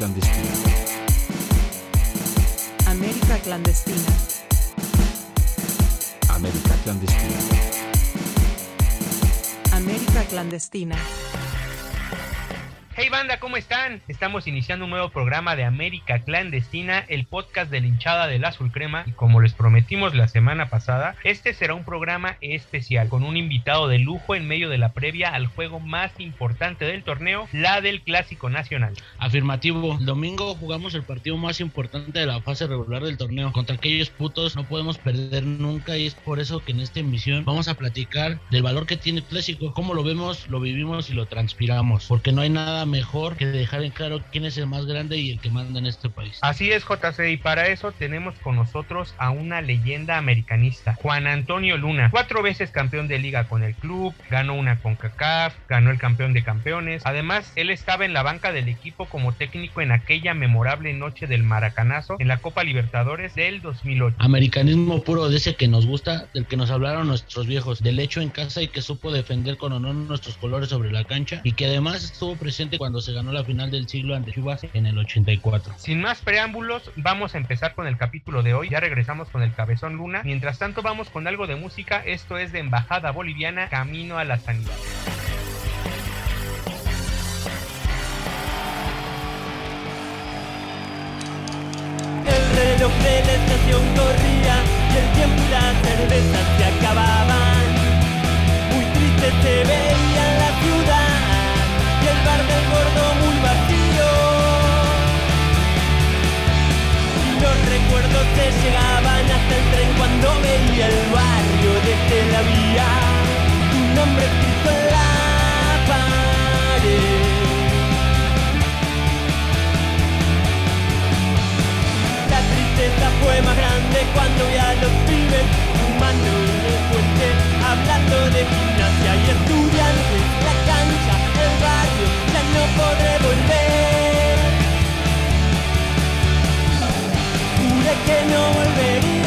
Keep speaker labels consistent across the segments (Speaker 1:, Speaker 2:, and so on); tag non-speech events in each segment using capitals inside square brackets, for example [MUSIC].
Speaker 1: clandestina.
Speaker 2: América clandestina.
Speaker 1: América clandestina.
Speaker 2: América clandestina.
Speaker 3: Hey banda, ¿cómo están? Estamos iniciando un nuevo programa de América Clandestina, el podcast de la hinchada del azul crema. Y como les prometimos la semana pasada, este será un programa especial con un invitado de lujo en medio de la previa al juego más importante del torneo, la del Clásico Nacional.
Speaker 4: Afirmativo, el domingo jugamos el partido más importante de la fase regular del torneo. Contra aquellos putos no podemos perder nunca y es por eso que en esta emisión vamos a platicar del valor que tiene el clásico, cómo lo vemos, lo vivimos y lo transpiramos. Porque no hay nada mejor que dejar en claro quién es el más grande y el que manda en este país.
Speaker 3: Así es, JC, y para eso tenemos con nosotros a una leyenda americanista, Juan Antonio Luna, cuatro veces campeón de liga con el club, ganó una con CACAF, ganó el campeón de campeones. Además, él estaba en la banca del equipo como técnico en aquella memorable noche del Maracanazo en la Copa Libertadores del 2008.
Speaker 4: Americanismo puro de ese que nos gusta, del que nos hablaron nuestros viejos, del hecho en casa y que supo defender con honor nuestros colores sobre la cancha y que además estuvo presente cuando se ganó la final del siglo ante Chivas en el 84.
Speaker 3: Sin más preámbulos, vamos a empezar con el capítulo de hoy. Ya regresamos con el Cabezón Luna. Mientras tanto, vamos con algo de música. Esto es de Embajada Boliviana, Camino a la Sanidad.
Speaker 5: Llegaban hasta el tren cuando veía el barrio desde la vía. Tu nombre escrito en la pared. La tristeza fue más grande cuando vi a los pibes fumando en el puente, hablando de gimnasia y estudiantes, la cancha, el barrio, ya no podré volver. Que no volvería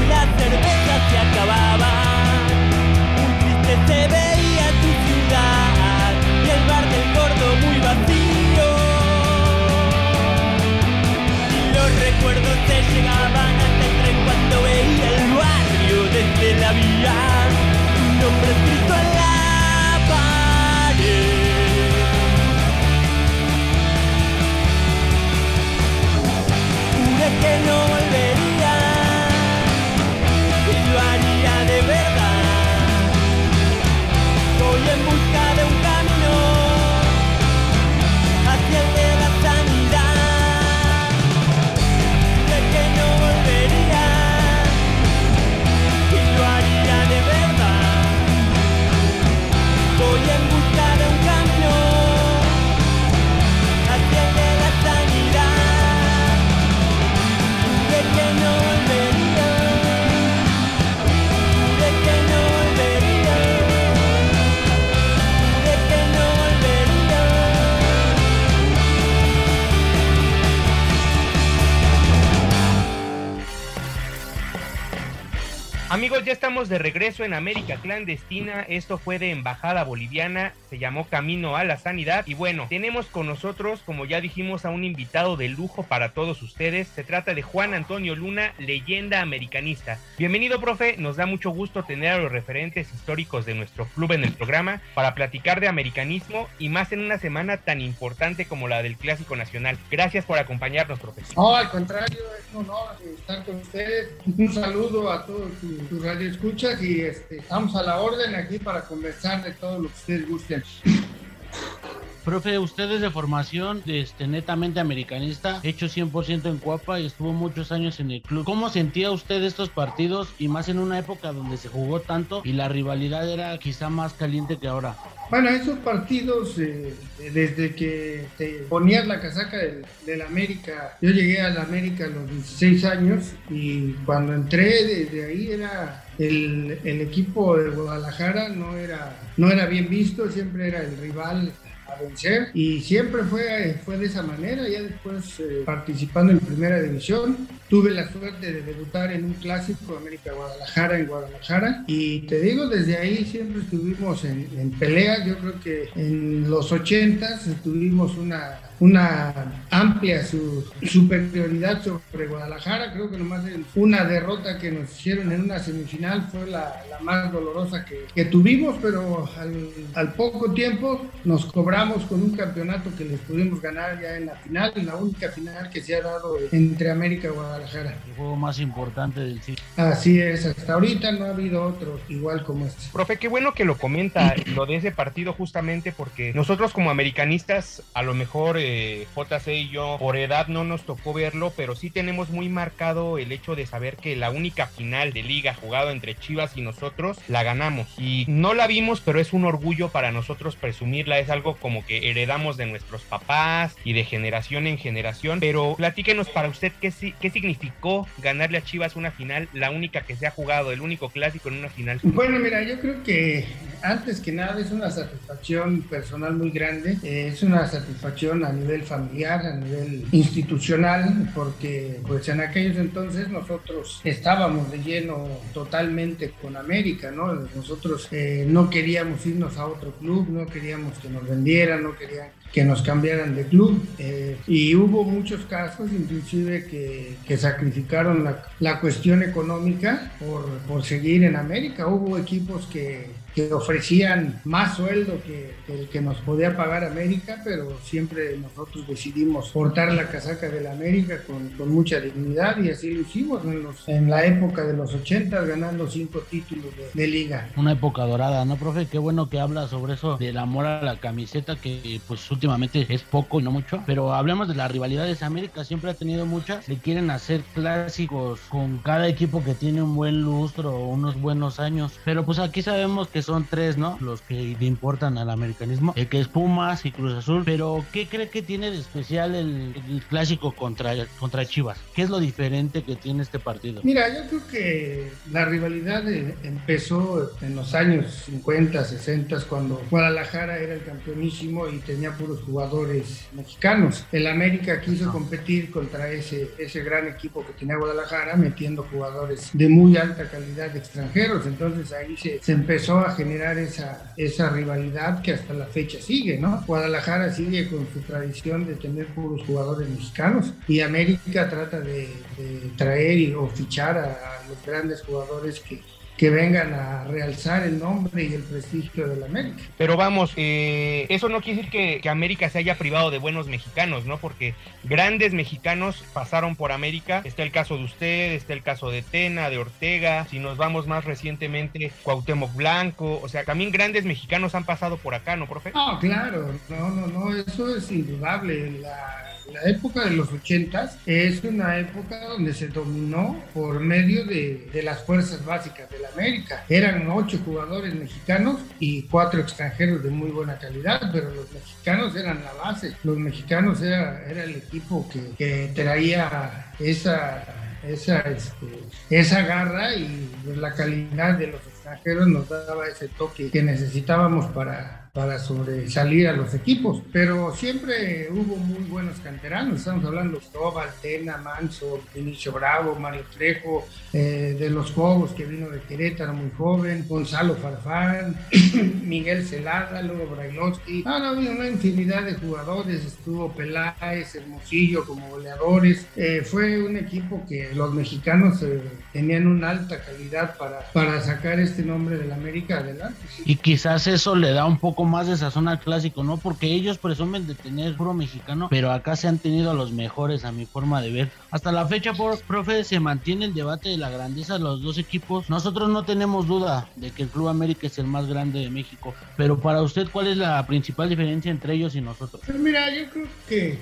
Speaker 5: y la cerveza se acababan. Un triste se veía tu ciudad y el bar del gordo muy vacío. Y los recuerdos te llegaban hasta el tren cuando veía el de
Speaker 3: regreso en América Clandestina. Esto fue de Embajada Boliviana. Se llamó Camino a la Sanidad. Y bueno, tenemos con nosotros, como ya dijimos, a un invitado de lujo para todos ustedes. Se trata de Juan Antonio Luna, leyenda americanista. Bienvenido, profe. Nos da mucho gusto tener a los referentes históricos de nuestro club en el programa para platicar de americanismo y más en una semana tan importante como la del Clásico Nacional. Gracias por acompañarnos, profesor.
Speaker 6: No, al contrario, es un honor estar con ustedes. Un saludo a todos sus tu radioescuchas y este, estamos a la orden aquí para conversar de todo lo que ustedes gusten.
Speaker 4: Profe, usted es de formación este, netamente americanista, hecho 100% en Cuapa y estuvo muchos años en el club. ¿Cómo sentía usted estos partidos y más en una época donde se jugó tanto y la rivalidad era quizá más caliente que ahora?
Speaker 6: Bueno, esos partidos, eh, desde que te ponías la casaca del, del, América, yo llegué al América a los 16 años y cuando entré desde ahí era el, el, equipo de Guadalajara, no era, no era bien visto, siempre era el rival a vencer y siempre fue, fue de esa manera, ya después eh, participando en primera división, tuve la suerte de debutar en un clásico América Guadalajara en Guadalajara y te digo, desde ahí siempre estuvimos en, en pelea, yo creo que en los 80 tuvimos una una amplia su, superioridad sobre Guadalajara. Creo que nomás una derrota que nos hicieron en una semifinal fue la, la más dolorosa que, que, tuvimos, pero al, al, poco tiempo nos cobramos con un campeonato que les pudimos ganar ya en la final, en la única final que se ha dado entre América y Guadalajara.
Speaker 4: El juego más importante del ciclo.
Speaker 6: Así es, hasta ahorita no ha habido otro igual como este.
Speaker 3: Profe, qué bueno que lo comenta, lo de ese partido justamente porque nosotros como americanistas a lo mejor... Eh, JC y yo por edad no nos tocó verlo, pero sí tenemos muy marcado el hecho de saber que la única final de liga jugado entre Chivas y nosotros la ganamos. Y no la vimos, pero es un orgullo para nosotros presumirla. Es algo como que heredamos de nuestros papás y de generación en generación. Pero platíquenos para usted qué, qué significó ganarle a Chivas una final, la única que se ha jugado, el único clásico en una final.
Speaker 6: Bueno, mira, yo creo que antes que nada es una satisfacción personal muy grande. es una satisfacción a familiar, a nivel institucional, porque pues en aquellos entonces nosotros estábamos de lleno totalmente con América, ¿no? Nosotros eh, no queríamos irnos a otro club, no queríamos que nos vendieran, no querían que nos cambiaran de club eh, y hubo muchos casos inclusive que, que sacrificaron la, la, cuestión económica por, por seguir en América. Hubo equipos que, que ofrecían más sueldo que, que, el que nos podía pagar América, pero siempre nosotros decidimos portar la casaca del América con, con mucha dignidad y así lo hicimos en, los, en, la época de los 80 ganando cinco títulos de, de, liga.
Speaker 4: Una época dorada, ¿no, profe? Qué bueno que habla sobre eso del amor a la camiseta, que pues últimamente es poco y no mucho, pero hablemos de las rivalidades. América siempre ha tenido muchas, le quieren hacer clásicos con cada equipo que tiene un buen lustro, unos buenos años, pero pues aquí sabemos que son tres, ¿no? Los que le importan al americanismo, el que es Pumas y Cruz Azul. Pero, ¿qué cree que tiene de especial el, el, clásico contra, contra Chivas? ¿Qué es lo diferente que tiene este partido?
Speaker 6: Mira, yo creo que la rivalidad empezó en los años 50, 60, cuando Guadalajara era el campeonísimo y tenía puros jugadores mexicanos. El América quiso competir contra ese, ese gran equipo que tenía Guadalajara, metiendo jugadores de muy alta calidad extranjeros. Entonces ahí se, se empezó a generar esa, esa rivalidad que hasta la fecha sigue, ¿no? Guadalajara sigue con su tradición de tener puros jugadores mexicanos y América trata de, traer y, o fichar a los grandes jugadores que, que vengan a realzar el nombre y el prestigio de la América.
Speaker 3: Pero vamos, eh, eso no quiere decir que, que, América se haya privado de buenos mexicanos, ¿no? Porque grandes mexicanos pasaron por América. Está el caso de usted, está el caso de Tena, de Ortega. Si nos vamos más recientemente, Cuauhtémoc Blanco. O sea, también grandes mexicanos han pasado por acá, ¿no, profe?
Speaker 6: No, claro, no, no, no, eso es indudable. La la época de los ochentas es una época donde se dominó por medio de, de, las fuerzas básicas de la América. Eran ocho jugadores mexicanos y cuatro extranjeros de muy buena calidad, pero los mexicanos eran la base. Los mexicanos era, era el equipo que, que traía esa, esa, este, esa garra y la calidad de los extranjeros nos daba ese toque que necesitábamos para para sobresalir a los equipos, pero siempre hubo muy buenos canteranos, estamos hablando de Tobal, Tena, Manso, Vinicio Bravo, Mario Trejo, eh, de los Cobos que vino de Querétaro muy joven, Gonzalo Farfán, [CLEARS THROAT] Miguel Celada, luego Brailovsky, ah, había una infinidad de jugadores, estuvo Peláez, Hermosillo como goleadores, eh, fue un equipo que los mexicanos eh, tenían una alta calidad para, para sacar este nombre del América adelante.
Speaker 4: Y quizás eso le da un poco más de sazón al clásico, ¿no? Porque ellos presumen de tener puro mexicano, pero acá se han tenido a los mejores a mi forma de ver. Hasta la fecha, por, profe, se mantiene el debate de la grandeza de los dos equipos. Nosotros no tenemos duda de que el Club América es el más grande de México, pero para usted, ¿cuál es la principal diferencia entre ellos y nosotros?
Speaker 6: Pues mira, yo creo que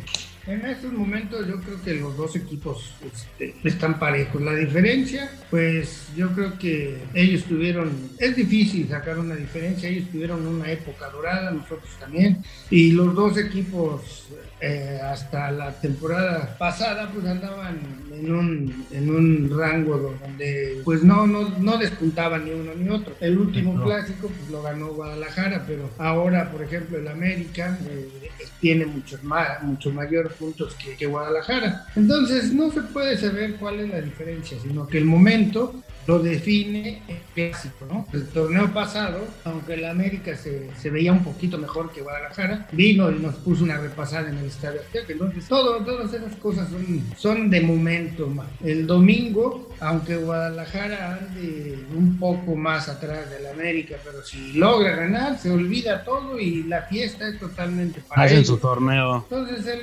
Speaker 6: en estos momentos yo creo que los dos equipos este, están parejos. La diferencia, pues yo creo que ellos tuvieron, es difícil sacar una diferencia, ellos tuvieron una época dorada, nosotros también, y los dos equipos eh, hasta la temporada pasada pues andaban en un, en un rango donde pues no, no, no despuntaban ni uno ni otro. El último clásico pues lo ganó Guadalajara, pero ahora por ejemplo el América eh, tiene muchos más, mucho mayor puntos que, que Guadalajara. Entonces no se puede saber cuál es la diferencia, sino que el momento lo define el clásico, ¿no? El torneo pasado, aunque el América se, se, veía un poquito mejor que Guadalajara, vino y nos puso una repasada en el Estadio Azteca. Entonces, todo, todas esas cosas son, son de momento. más. El domingo, aunque Guadalajara ande un poco más atrás del América, pero si logra ganar, se olvida todo y la fiesta es totalmente
Speaker 4: para Hacen su torneo.
Speaker 6: Entonces, el,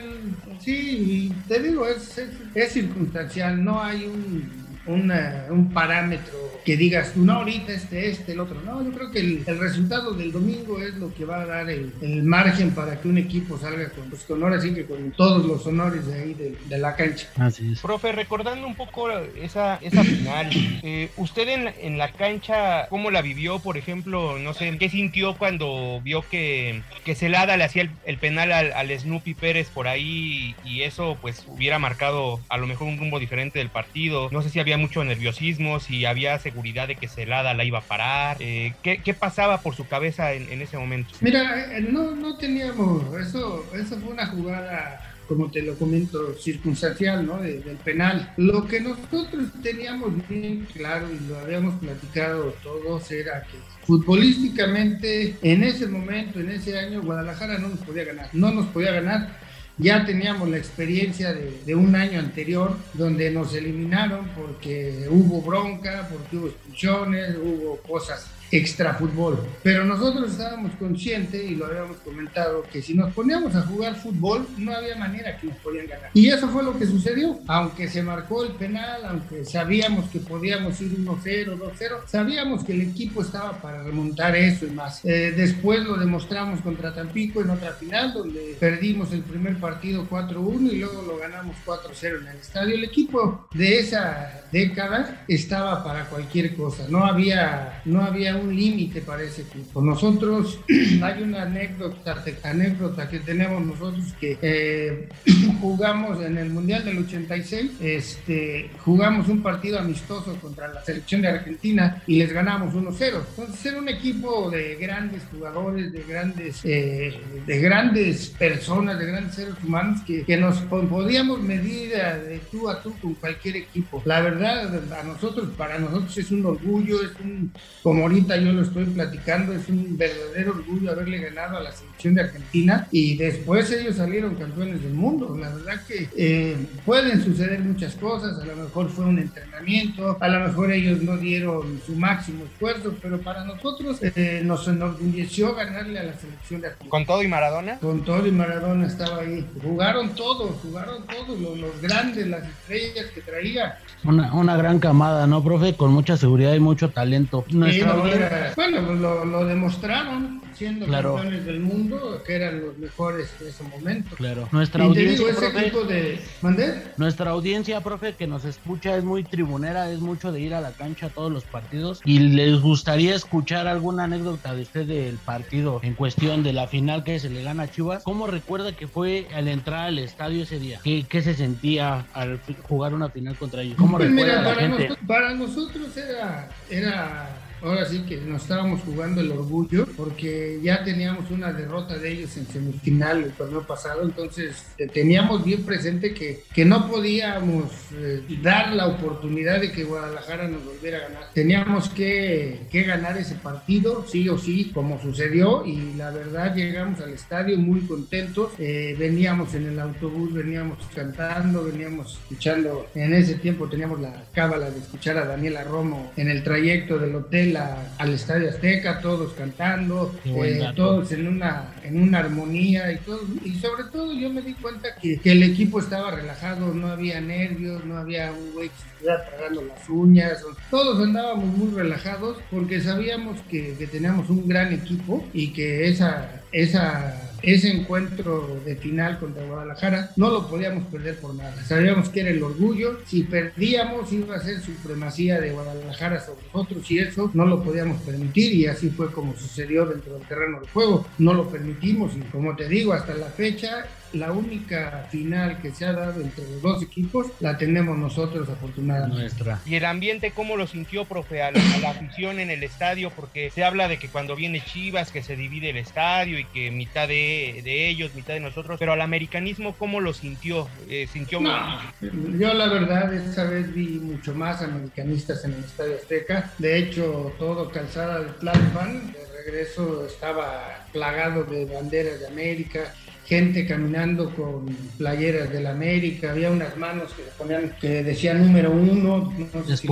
Speaker 6: sí, te digo, es, es, es circunstancial, no hay un una, un parámetro que digas tú, no, ahorita este, este, el otro. No, yo creo que el, el resultado del domingo es lo que va a dar el, el margen para que un equipo salga con, pues, con ahora sí que con todos los honores de ahí de, de la cancha.
Speaker 4: Así es.
Speaker 3: Profe, recordando un poco esa, esa final, eh, ¿usted en, en la cancha cómo la vivió? Por ejemplo, no sé, ¿qué sintió cuando vio que, que Celada le hacía el, el penal al, al Snoopy Pérez por ahí y eso pues hubiera marcado a lo mejor un rumbo diferente del partido? No sé si había mucho nerviosismo, si había seguridad de que Celada la iba a parar. Eh, ¿qué, ¿qué, pasaba por su cabeza en, en ese momento?
Speaker 6: Mira, eh, no, no teníamos, eso, eso fue una jugada como te lo comento, circunstancial, ¿no? De, del penal. Lo que nosotros teníamos bien claro y lo habíamos platicado todos era que futbolísticamente en ese momento, en ese año, Guadalajara no nos podía ganar, no nos podía ganar ya teníamos la experiencia de, un año anterior donde nos eliminaron porque hubo bronca, porque hubo expulsiones, hubo cosas extra fútbol. Pero nosotros estábamos conscientes y lo habíamos comentado que si nos poníamos a jugar fútbol no había manera que nos podían ganar. Y eso fue lo que sucedió. Aunque se marcó el penal, aunque sabíamos que podíamos ir 1-0, 2-0, sabíamos que el equipo estaba para remontar eso y más. Eh, después lo demostramos contra Tampico en otra final donde perdimos el primer partido 4-1 y luego lo ganamos 4-0 en el estadio. El equipo de esa década estaba para cualquier cosa. No había, no había un límite para ese equipo. Nosotros, [CLEARS THROAT] hay una anécdota, anécdota que tenemos nosotros que eh, [CLEARS THROAT] jugamos en el Mundial del 86, este, jugamos un partido amistoso contra la selección de Argentina y les ganamos 1-0. Entonces era un equipo de grandes jugadores, de grandes, eh, de grandes personas, de grandes seres humanos que, que nos podíamos medir de tú a tú con cualquier equipo. La verdad, a nosotros, para nosotros es un orgullo, es un, como ahorita yo lo estoy platicando, es un verdadero orgullo haberle ganado a la selección de Argentina y después ellos salieron campeones del mundo. La verdad que eh, pueden suceder muchas cosas, a lo mejor fue un entrenamiento, a lo mejor ellos no dieron su máximo esfuerzo, pero para nosotros eh, nos enorgulleció ganarle a la selección de Argentina.
Speaker 3: ¿Con todo y Maradona?
Speaker 6: Con todo y Maradona estaba ahí. Jugaron todos, jugaron todos, los, los grandes, las estrellas que traía.
Speaker 4: Una, una gran camada, ¿no, profe? Con mucha seguridad y mucho talento.
Speaker 6: Nuestra sí, no, era, bueno, lo, lo, demostraron siendo claro. campeones del mundo, que eran los mejores en ese momento.
Speaker 4: Claro. Nuestra y audiencia,
Speaker 6: digo, ese profe, tipo de... ¿Mandé?
Speaker 4: Nuestra audiencia, profe, que nos escucha es muy tribunera, es mucho de ir a la cancha a todos los partidos y les gustaría escuchar alguna anécdota de usted del partido en cuestión de la final que se le gana a Chivas. ¿Cómo recuerda que fue al entrar al estadio ese día? ¿Qué, qué se sentía al jugar una final contra ellos? ¿Cómo
Speaker 6: pues
Speaker 4: recuerda
Speaker 6: mira,
Speaker 4: la
Speaker 6: para,
Speaker 4: gente?
Speaker 6: Nos, para nosotros era, era ahora sí que nos estábamos jugando el orgullo porque ya teníamos una derrota de ellos en semifinal el torneo pasado, entonces eh, teníamos bien presente que, que no podíamos eh, dar la oportunidad de que Guadalajara nos volviera a ganar. Teníamos que, que, ganar ese partido, sí o sí, como sucedió, y la verdad llegamos al estadio muy contentos, eh, veníamos en el autobús, veníamos cantando, veníamos escuchando, en ese tiempo teníamos la cábala de escuchar a Daniela Romo en el trayecto del hotel hotel al Estadio Azteca, todos cantando, eh, todos en una, en una armonía y todo. Y sobre todo yo me di cuenta que, que el equipo estaba relajado, no había nervios, no había un güey que se estuviera tragando las uñas, todos andábamos muy relajados porque sabíamos que, que teníamos un gran equipo y que esa, esa ese encuentro de final contra Guadalajara no lo podíamos perder por nada. Sabíamos que era el orgullo. Si perdíamos iba a ser supremacía de Guadalajara sobre nosotros y eso no lo podíamos permitir y así fue como sucedió dentro del terreno de juego. No lo permitimos y como te digo, hasta la fecha la única final que se ha dado entre los dos equipos la tenemos nosotros afortunadamente.
Speaker 3: Nuestra. ¿Y el ambiente cómo lo sintió, profe, a la, afición en el estadio? Porque se habla de que cuando viene Chivas que se divide el estadio y que mitad de, ellos, mitad de nosotros, pero al americanismo, ¿cómo lo sintió? Eh, ¿Sintió
Speaker 6: Yo la verdad esa vez vi mucho más americanistas en el Estadio Azteca. De hecho, todo calzada de Tlalpan, de regreso estaba plagado de banderas de América gente caminando con playeras del América, había unas manos que ponían que decían número uno, no sé si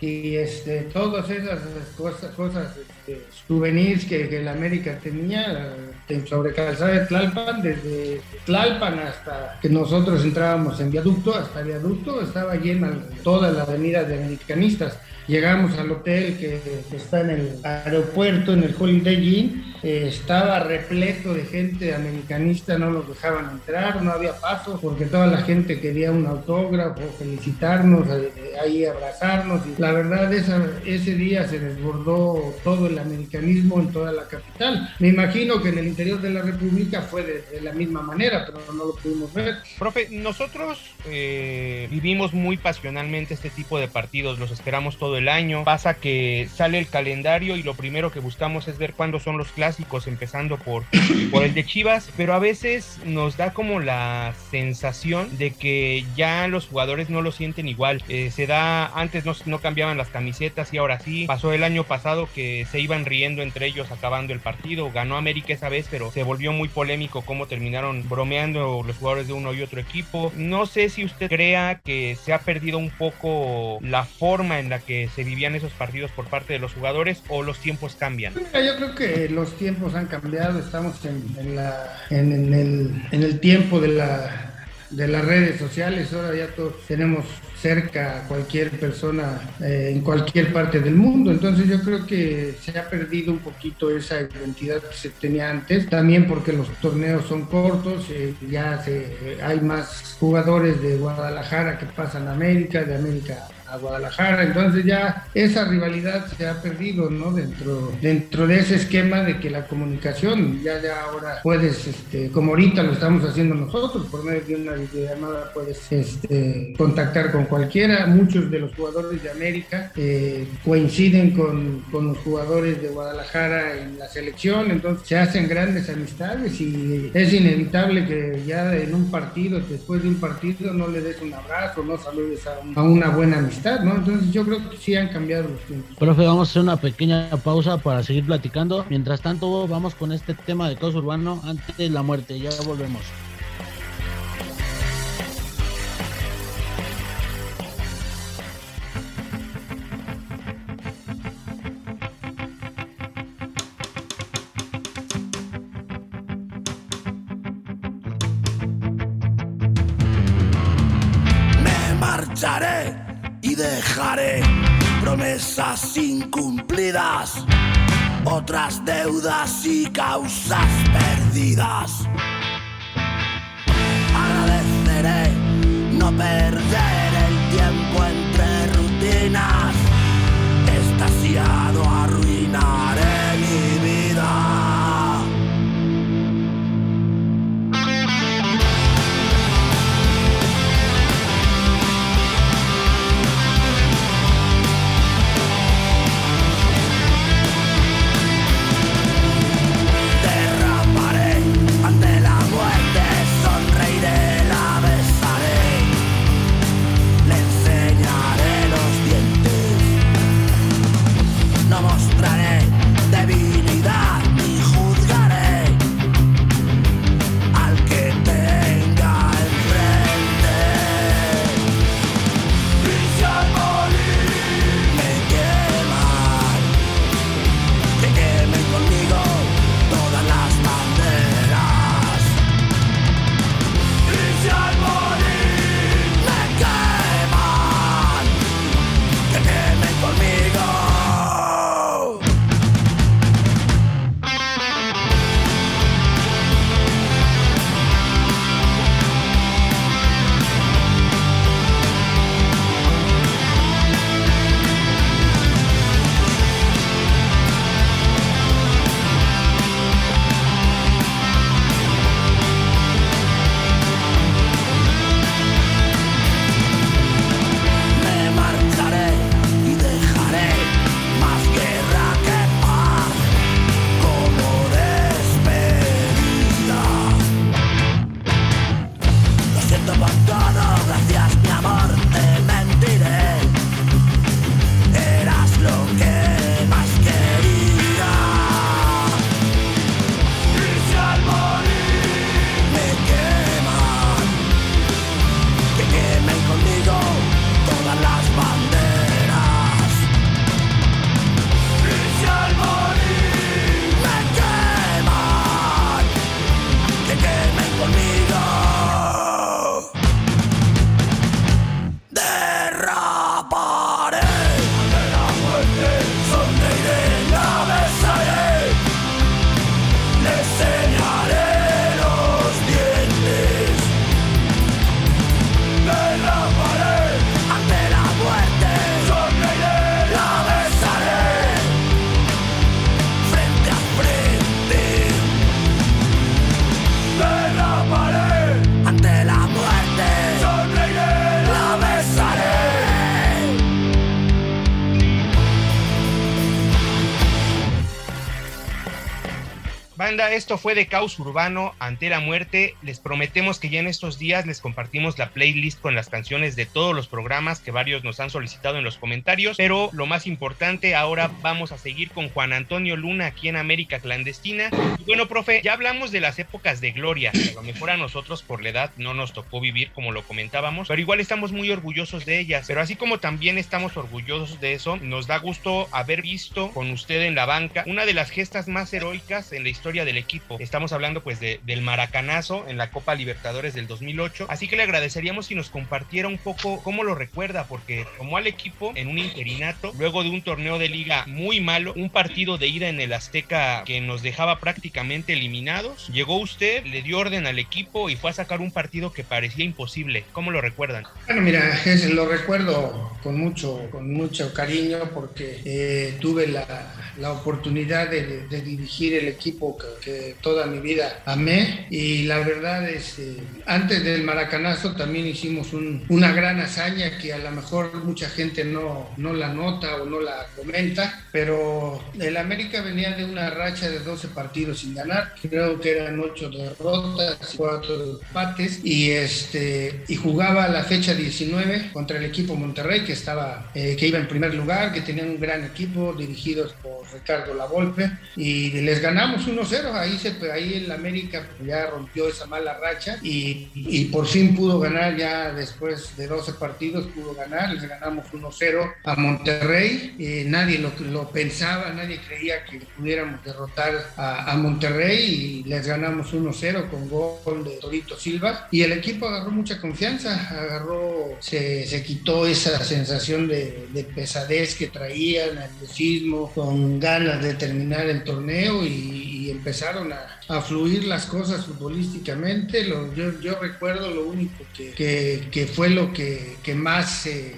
Speaker 6: y este, todas esas cosas, cosas este, souvenirs que, que, el América tenía sobre calzada de Tlalpan, desde Tlalpan hasta que nosotros entrábamos en viaducto, hasta viaducto, estaba llena toda la avenida de americanistas. Llegamos al hotel que, está en el aeropuerto, en el Holiday Inn, eh, estaba repleto de gente americanista, no los dejaban entrar, no había paso, porque toda la gente quería un autógrafo, felicitarnos, eh, ahí abrazarnos. Y la verdad, esa, ese día se desbordó todo el americanismo en toda la capital. Me imagino que en el interior de la República fue de, la misma manera, pero no lo pudimos ver.
Speaker 3: Profe, nosotros eh, vivimos muy pasionalmente este tipo de partidos, los esperamos todo el año. Pasa que sale el calendario y lo primero que buscamos es ver cuándo son los clásicos, empezando por, [COUGHS] por el de Chivas, pero a veces nos da como la sensación de que ya los jugadores no lo sienten igual. Eh, se da, antes no, no cambiaban las camisetas y ahora sí. Pasó el año pasado que se iban riendo entre ellos acabando el partido. Ganó América esa vez, pero se volvió muy polémico cómo terminaron bromeando los jugadores de uno y otro equipo. No sé si usted crea que se ha perdido un poco la forma en la que se vivían esos partidos por parte de los jugadores o los tiempos cambian?
Speaker 6: yo creo que los tiempos han cambiado, estamos en, en, el, en el tiempo de la de las redes sociales, ahora ya todos tenemos cerca a cualquier persona eh, en cualquier parte del mundo, entonces yo creo que se ha perdido un poquito esa identidad que se tenía antes, también porque los torneos son cortos, eh, ya se, hay más jugadores de Guadalajara que pasan a América, de América a Guadalajara, entonces ya esa rivalidad se ha perdido, ¿no? Dentro, dentro de ese esquema de que la comunicación, ya, ya ahora puedes, este, como ahorita lo estamos haciendo nosotros, por medio de una videollamada puedes este, contactar con cualquiera, muchos de los jugadores de América eh, coinciden con, con los jugadores de Guadalajara en la selección, entonces se hacen grandes amistades y es inevitable que ya en un partido, después de un partido, no le des un abrazo, no saludes a, a una buena amistad ¿no? Entonces yo creo que sí han cambiado los.
Speaker 4: Profe, vamos a hacer una pequeña pausa para seguir platicando. Mientras tanto, vamos con este tema de caos urbano antes de la muerte. Ya volvemos.
Speaker 1: Promesas incumplidas, otras deudas y causas perdidas.
Speaker 3: Esto fue de Caos Urbano ante la muerte. Les prometemos que ya en estos días les compartimos la playlist con las canciones de todos los programas que varios nos han solicitado en los comentarios. Pero lo más importante, ahora vamos a seguir con Juan Antonio Luna aquí en América Clandestina. Y bueno, profe, ya hablamos de las épocas de gloria. A lo mejor a nosotros por la edad no nos tocó vivir como lo comentábamos, pero igual estamos muy orgullosos de ellas. Pero así como también estamos orgullosos de eso, nos da gusto haber visto con usted en la banca una de las gestas más heroicas en la historia del equipo. Estamos hablando pues de, del maracanazo en la Copa Libertadores del 2008. Así que le agradeceríamos si nos compartiera un poco cómo lo recuerda, porque tomó al equipo en un interinato, luego de un torneo de liga muy malo, un partido de ida en el Azteca que nos dejaba prácticamente eliminados. Llegó usted, le dio orden al equipo y fue a sacar un partido que parecía imposible. ¿Cómo lo recuerdan?
Speaker 6: Bueno, mira, [LAUGHS] lo recuerdo con mucho, con mucho cariño porque eh, tuve la, la oportunidad de, dirigir el equipo que, toda mi vida amé. Y la verdad es, eh, antes del maracanazo también hicimos un, una gran hazaña que a lo mejor mucha gente no, no la nota o no la comenta, pero el América venía de una racha de 12 partidos sin ganar, creo que eran 8 derrotas, 4 empates y, este, y jugaba la fecha 19 contra el equipo Monterrey que, estaba, eh, que iba en primer lugar, que tenían un gran equipo dirigidos por Ricardo Lavolpe y les ganamos 1-0, ahí, se, ahí el América ya rompió esa mala racha y, y, por fin pudo ganar ya después de 12 partidos, pudo ganar, les ganamos 1-0 a Monterrey, eh, nadie lo, lo, pensaba, nadie creía que pudiéramos derrotar a, a Monterrey y les ganamos 1-0 con gol de Torito Silva. Y el equipo agarró mucha confianza, agarró, se, se quitó esa sensación de, de pesadez que traían, nerviosismo, con ganas de terminar el torneo y, empezaron a, fluir las cosas futbolísticamente. Lo, yo, yo, recuerdo lo único que, que, fue lo que, que más se,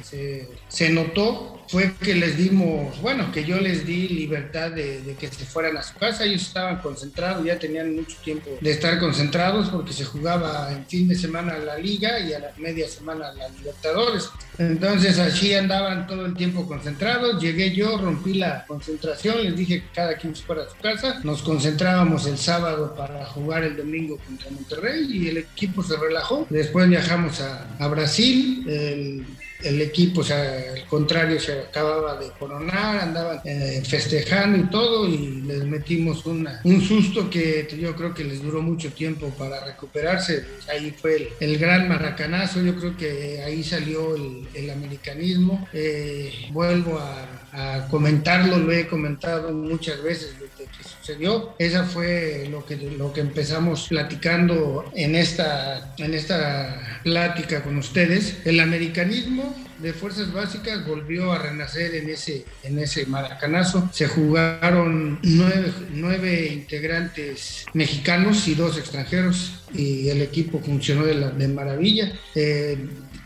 Speaker 6: se, notó fue que les dimos, bueno, que yo les di libertad de, de, que se fueran a su casa. Ellos estaban concentrados, ya tenían mucho tiempo de estar concentrados porque se jugaba en fin de semana la liga y a la media semana la Libertadores. Entonces así andaban todo el tiempo concentrados. Llegué yo, rompí la concentración, les dije que cada quien se fuera a su casa. Nos concentrábamos el sábado para jugar el domingo contra Monterrey y el equipo se relajó. Después viajamos a, a Brasil. El, el equipo, o sea, al contrario, se acababa de coronar, andaban eh, festejando y todo, y les metimos una, un susto que yo creo que les duró mucho tiempo para recuperarse. Ahí fue el, gran maracanazo, yo creo que ahí salió el, americanismo. Eh, vuelvo a, a, comentarlo, lo he comentado muchas veces que sucedió. Esa fue lo que, lo que empezamos platicando en esta, en esta plática con ustedes. El americanismo de fuerzas básicas volvió a renacer en ese, en ese maracanazo. Se jugaron nueve, nueve integrantes mexicanos y dos extranjeros y el equipo funcionó de, la, de maravilla. Eh,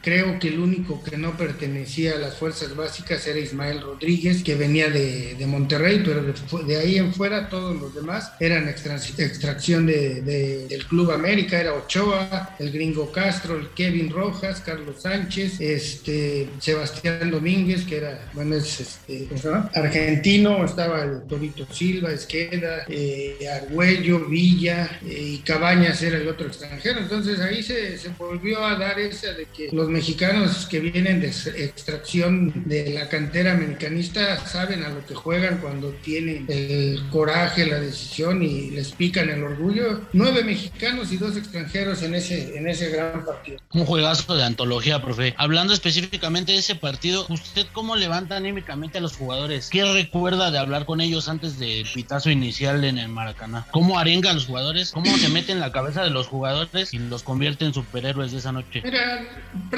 Speaker 6: Creo que el único que no pertenecía a las fuerzas básicas era Ismael Rodríguez, que venía de, de Monterrey, pero de, de, ahí en fuera todos los demás eran extra, extracción de, de, del Club América, era Ochoa, el Gringo Castro, el Kevin Rojas, Carlos Sánchez, este, Sebastián Domínguez, que era, bueno, es este, argentino, estaba el Torito Silva, Esqueda, eh, Argüello, Villa eh, y Cabañas era el otro extranjero. Entonces ahí se, se volvió a dar esa de que los mexicanos que vienen de extracción de la cantera americanista saben a lo que juegan cuando tienen el coraje, la decisión y les pican el orgullo. Nueve mexicanos y dos extranjeros en ese, en ese gran partido.
Speaker 4: Un juegazo de antología, profe. Hablando específicamente de ese partido, ¿usted cómo levanta anímicamente a los jugadores? ¿Qué recuerda de hablar con ellos antes del pitazo inicial en el Maracaná? ¿Cómo arenga a los jugadores? ¿Cómo se mete en la cabeza de los jugadores y los convierte en superhéroes de esa noche?
Speaker 6: Mira,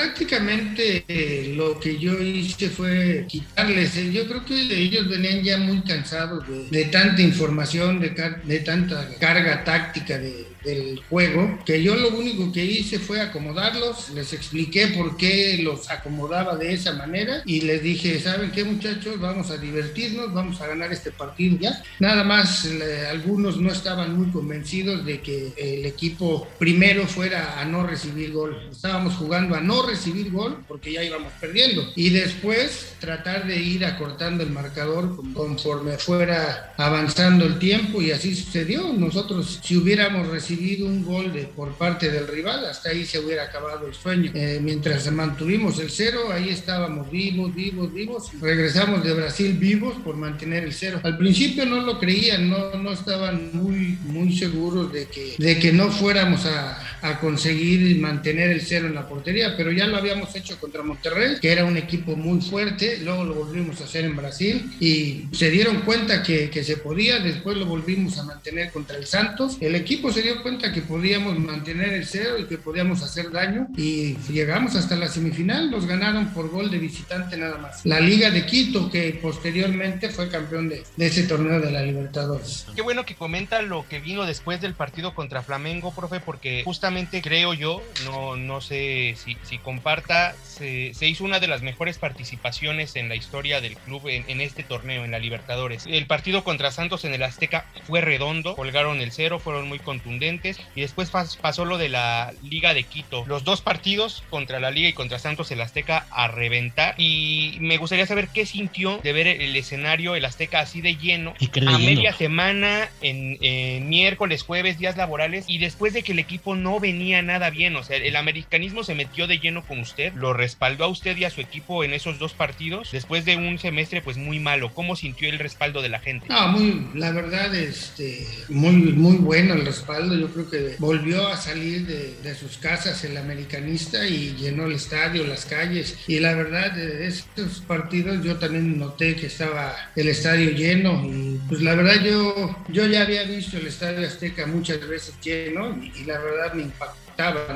Speaker 6: prácticamente eh, lo que yo hice fue quitarles. Eh, yo creo que ellos venían ya muy cansados de, tanta información, de, de, tanta carga táctica de, del juego, que yo lo único que hice fue acomodarlos, les expliqué por qué los acomodaba de esa manera y les dije, ¿saben qué muchachos? Vamos a divertirnos, vamos a ganar este partido ya. Nada más, algunos no estaban muy convencidos de que el equipo primero fuera a no recibir gol. Estábamos jugando a no recibir gol porque ya íbamos perdiendo. Y después tratar de ir acortando el marcador conforme fuera avanzando el tiempo y así sucedió. Nosotros, si hubiéramos recibido un gol de, por parte del rival, hasta ahí se hubiera acabado el sueño. Eh, mientras mantuvimos el cero, ahí estábamos vivos, vivos, vivos. Regresamos de Brasil vivos por mantener el cero. Al principio no lo creían, no, no estaban muy, muy seguros de que, de que no fuéramos a, a conseguir mantener el cero en la portería, pero ya lo habíamos hecho contra Monterrey, que era un equipo muy fuerte, luego lo volvimos a hacer en Brasil y se dieron cuenta que, que se podía, después lo volvimos a mantener contra el Santos, el equipo se dio cuenta que podíamos mantener el cero y que podíamos hacer daño y llegamos hasta la semifinal, nos ganaron por gol de visitante nada más. La Liga de Quito, que posteriormente fue campeón de, de ese torneo de la Libertadores.
Speaker 3: Qué bueno que comenta lo que vino después del partido contra Flamengo, profe, porque justamente creo yo, no, no sé si, si comparta, se, hizo una de las mejores participaciones en la historia del club en, este torneo, en la Libertadores. El partido contra Santos en el Azteca fue redondo, colgaron el cero, fueron muy contundentes y después pasó lo de la Liga de Quito. Los dos partidos contra la Liga y contra Santos el Azteca a reventar y me gustaría saber qué sintió de ver el escenario, el Azteca así de lleno, a media semana, en, en miércoles, jueves, días laborales y después de que el equipo no venía nada bien, o sea, el americanismo se metió de lleno con usted, lo respaldó a usted y a su equipo en esos dos partidos después de un semestre pues muy malo. ¿Cómo sintió el respaldo de la gente?
Speaker 6: No, muy, la verdad, este, muy, muy bueno el respaldo. Yo creo que volvió a salir de, de sus casas el americanista y llenó el estadio, las calles. Y la verdad, de estos partidos yo también noté que estaba el estadio lleno y pues la verdad yo, yo ya había visto el estadio Azteca muchas veces lleno y, y la verdad me impactó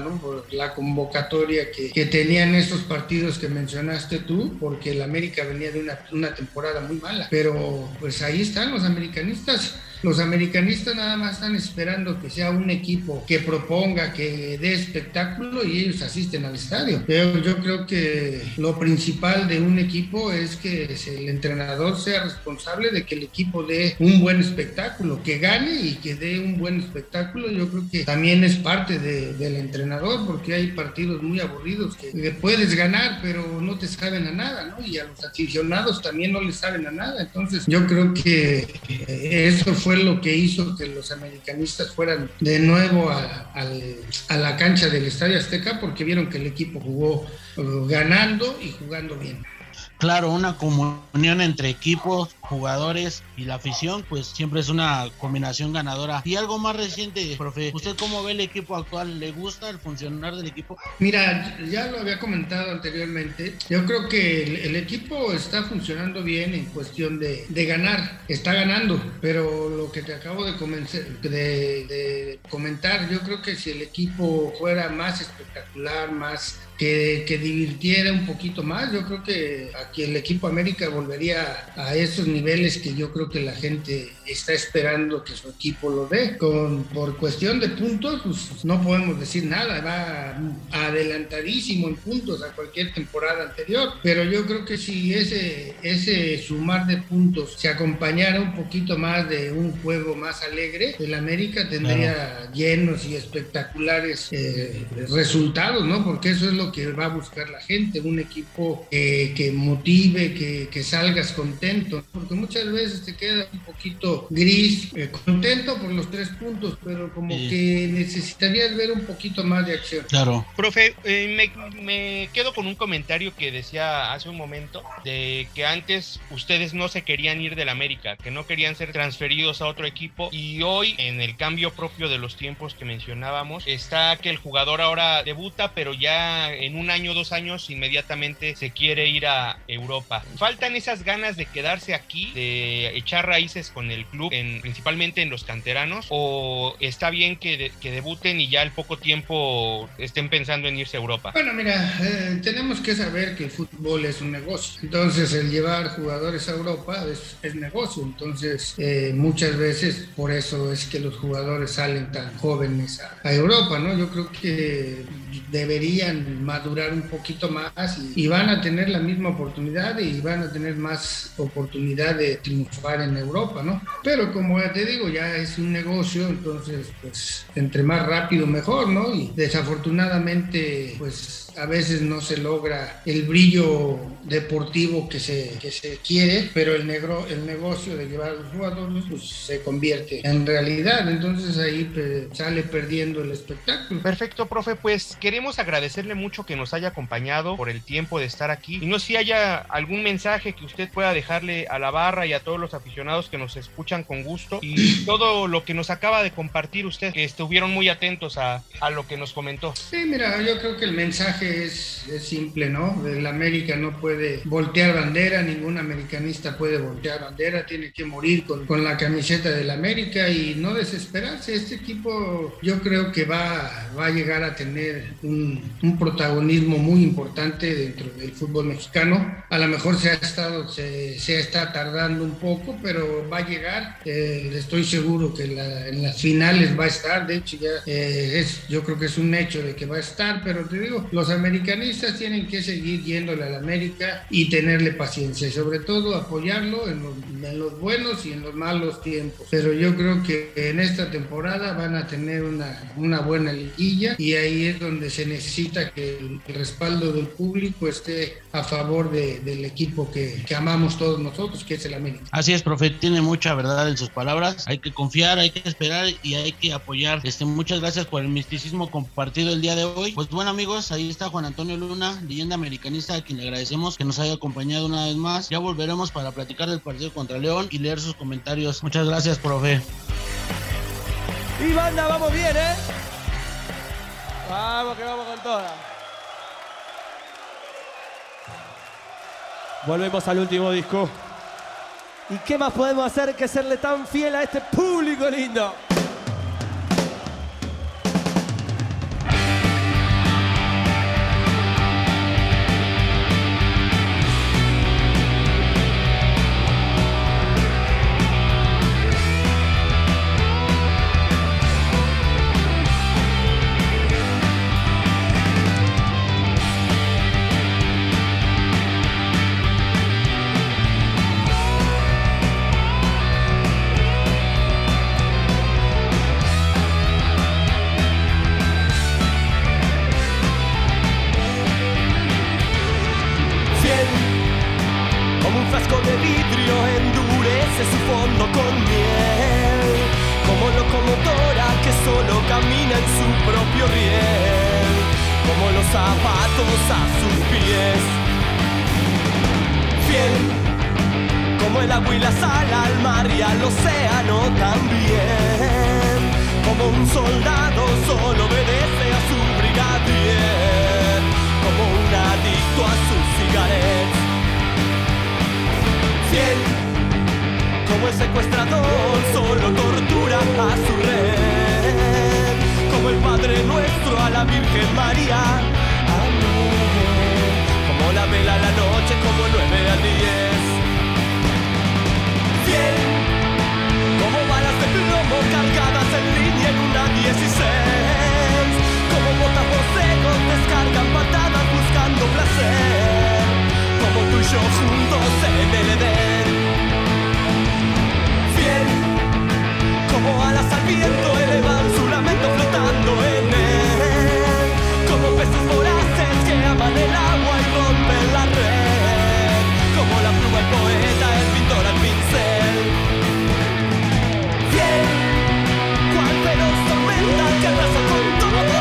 Speaker 6: ¿no? por la convocatoria que, que, tenían estos partidos que mencionaste tú, porque el América venía de una, una temporada muy mala. Pero pues ahí están los americanistas. Los americanistas nada más están esperando que sea un equipo que proponga, que dé espectáculo y ellos asisten al estadio. Pero yo creo que lo principal de un equipo es que el entrenador sea responsable de que el equipo dé un buen espectáculo, que gane y que dé un buen espectáculo. Yo creo que también es parte de, del entrenador porque hay partidos muy aburridos que puedes ganar pero no te saben a nada, ¿no? Y a los aficionados también no les saben a nada. Entonces yo creo que eso fue fue lo que hizo que los americanistas fueran de nuevo a, a, la cancha del Estadio Azteca porque vieron que el equipo jugó ganando y jugando bien
Speaker 4: claro, una comunión entre equipos, jugadores y la afición, pues siempre es una combinación ganadora. Y algo más reciente, profe, ¿usted cómo ve el equipo actual? ¿Le gusta el funcionar del equipo?
Speaker 6: Mira, ya lo había comentado anteriormente, yo creo que el, equipo está funcionando bien en cuestión de, de, ganar, está ganando, pero lo que te acabo de, de comentar, yo creo que si el equipo fuera más espectacular, más que, que, divirtiera un poquito más. Yo creo que aquí el equipo América volvería a esos niveles que yo creo que la gente está esperando que su equipo lo dé. Con, por cuestión de puntos, pues no podemos decir nada, va adelantadísimo en puntos a cualquier temporada anterior, pero yo creo que si ese, ese sumar de puntos se acompañara un poquito más de un juego más alegre, el América tendría llenos y espectaculares eh, resultados, ¿no? Porque eso es lo que va a buscar la gente, un equipo eh, que motive, que, que, salgas contento, porque muchas veces te queda un poquito gris, eh, contento por los tres puntos, pero como sí. que necesitarías ver un poquito más de acción.
Speaker 4: Claro.
Speaker 3: Profe, eh, me, me, quedo con un comentario que decía hace un momento, de que antes ustedes no se querían ir del América, que no querían ser transferidos a otro equipo, y hoy en el cambio propio de los tiempos que mencionábamos, está que el jugador ahora debuta, pero ya en un año, dos años, inmediatamente se quiere ir a Europa. ¿Faltan esas ganas de quedarse aquí, de echar raíces con el club, en, principalmente en los canteranos? ¿O está bien que, que, debuten y ya al poco tiempo estén pensando en irse a Europa?
Speaker 6: Bueno, mira, eh, tenemos que saber que el fútbol es un negocio. Entonces, el llevar jugadores a Europa es, es negocio. Entonces, eh, muchas veces por eso es que los jugadores salen tan jóvenes a Europa, ¿no? Yo creo que deberían madurar un poquito más y, van a tener la misma oportunidad y van a tener más oportunidad de triunfar en Europa, ¿no? Pero como ya te digo, ya es un negocio, entonces pues entre más rápido mejor, ¿no? Y desafortunadamente pues a veces no se logra el brillo deportivo que se, que se quiere, pero el, negro, el negocio de llevar a los jugadores pues, se convierte en realidad, entonces ahí pues, sale perdiendo el espectáculo.
Speaker 3: Perfecto, profe, pues queremos agradecerle mucho que nos haya acompañado por el tiempo de estar aquí y no sé si haya algún mensaje que usted pueda dejarle a la barra y a todos los aficionados que nos escuchan con gusto y [CLEARS THROAT] todo lo que nos acaba de compartir usted, que estuvieron muy atentos a, a lo que nos comentó.
Speaker 6: Sí, mira, yo creo que el mensaje es, es, simple, ¿no? El América no puede voltear bandera, ningún americanista puede voltear bandera, tiene que morir con, con la camiseta del América y no desesperarse. Este equipo yo creo que va, va a llegar a tener un, un protagonismo muy importante dentro del fútbol mexicano. A lo mejor se ha estado, se, se está tardando un poco, pero va a llegar. Eh, estoy seguro que la, en las finales va a estar. De hecho, ya eh, es, yo creo que es un hecho de que va a estar, pero te digo, los americanistas tienen que seguir yéndole a la América y tenerle paciencia y sobre todo apoyarlo en los, en los, buenos y en los malos tiempos. Pero yo creo que en esta temporada van a tener una, una buena liguilla y ahí es donde se necesita que el, respaldo del público esté a favor de, del equipo que, que, amamos todos nosotros, que es el América.
Speaker 4: Así es, profe, tiene mucha verdad en sus palabras. Hay que confiar, hay que esperar y hay que apoyar. Este, muchas gracias por el misticismo compartido el día de hoy. Pues bueno, amigos, ahí está Juan Antonio Luna, leyenda americanista, a quien le agradecemos que nos haya acompañado una vez más. Ya volveremos para platicar del partido contra León y leer sus comentarios. Muchas gracias, profe.
Speaker 5: Y banda, vamos bien, ¿eh? Vamos, que vamos con todas. Volvemos al último disco. ¿Y qué más podemos hacer que serle tan fiel a este público lindo? su fondo con miel, como locomotora que solo camina en su propio riel, como los zapatos a sus pies. Fiel, como el agua y la sal al mar y al océano también, como un soldado solo obedece a su brigadier, como un adicto a sus cigarettes. Fiel como el secuestrador, solo tortura a su red. Como el Padre Nuestro a la Virgen María, a mí. Como la vela a la noche, como nueve 9 al 10. Fiel, como balas de plomo cargadas en línea en una 16. Como botas por descargan patadas buscando placer. Como tú y yo juntos en el Edén. como alas al viento elevan su lamento flotando en él. Como peces voraces que aman el agua y rompen la red. Como la pluma el poeta, el pintor al pincel. Bien, cual feroz tormenta que arrasa con todo.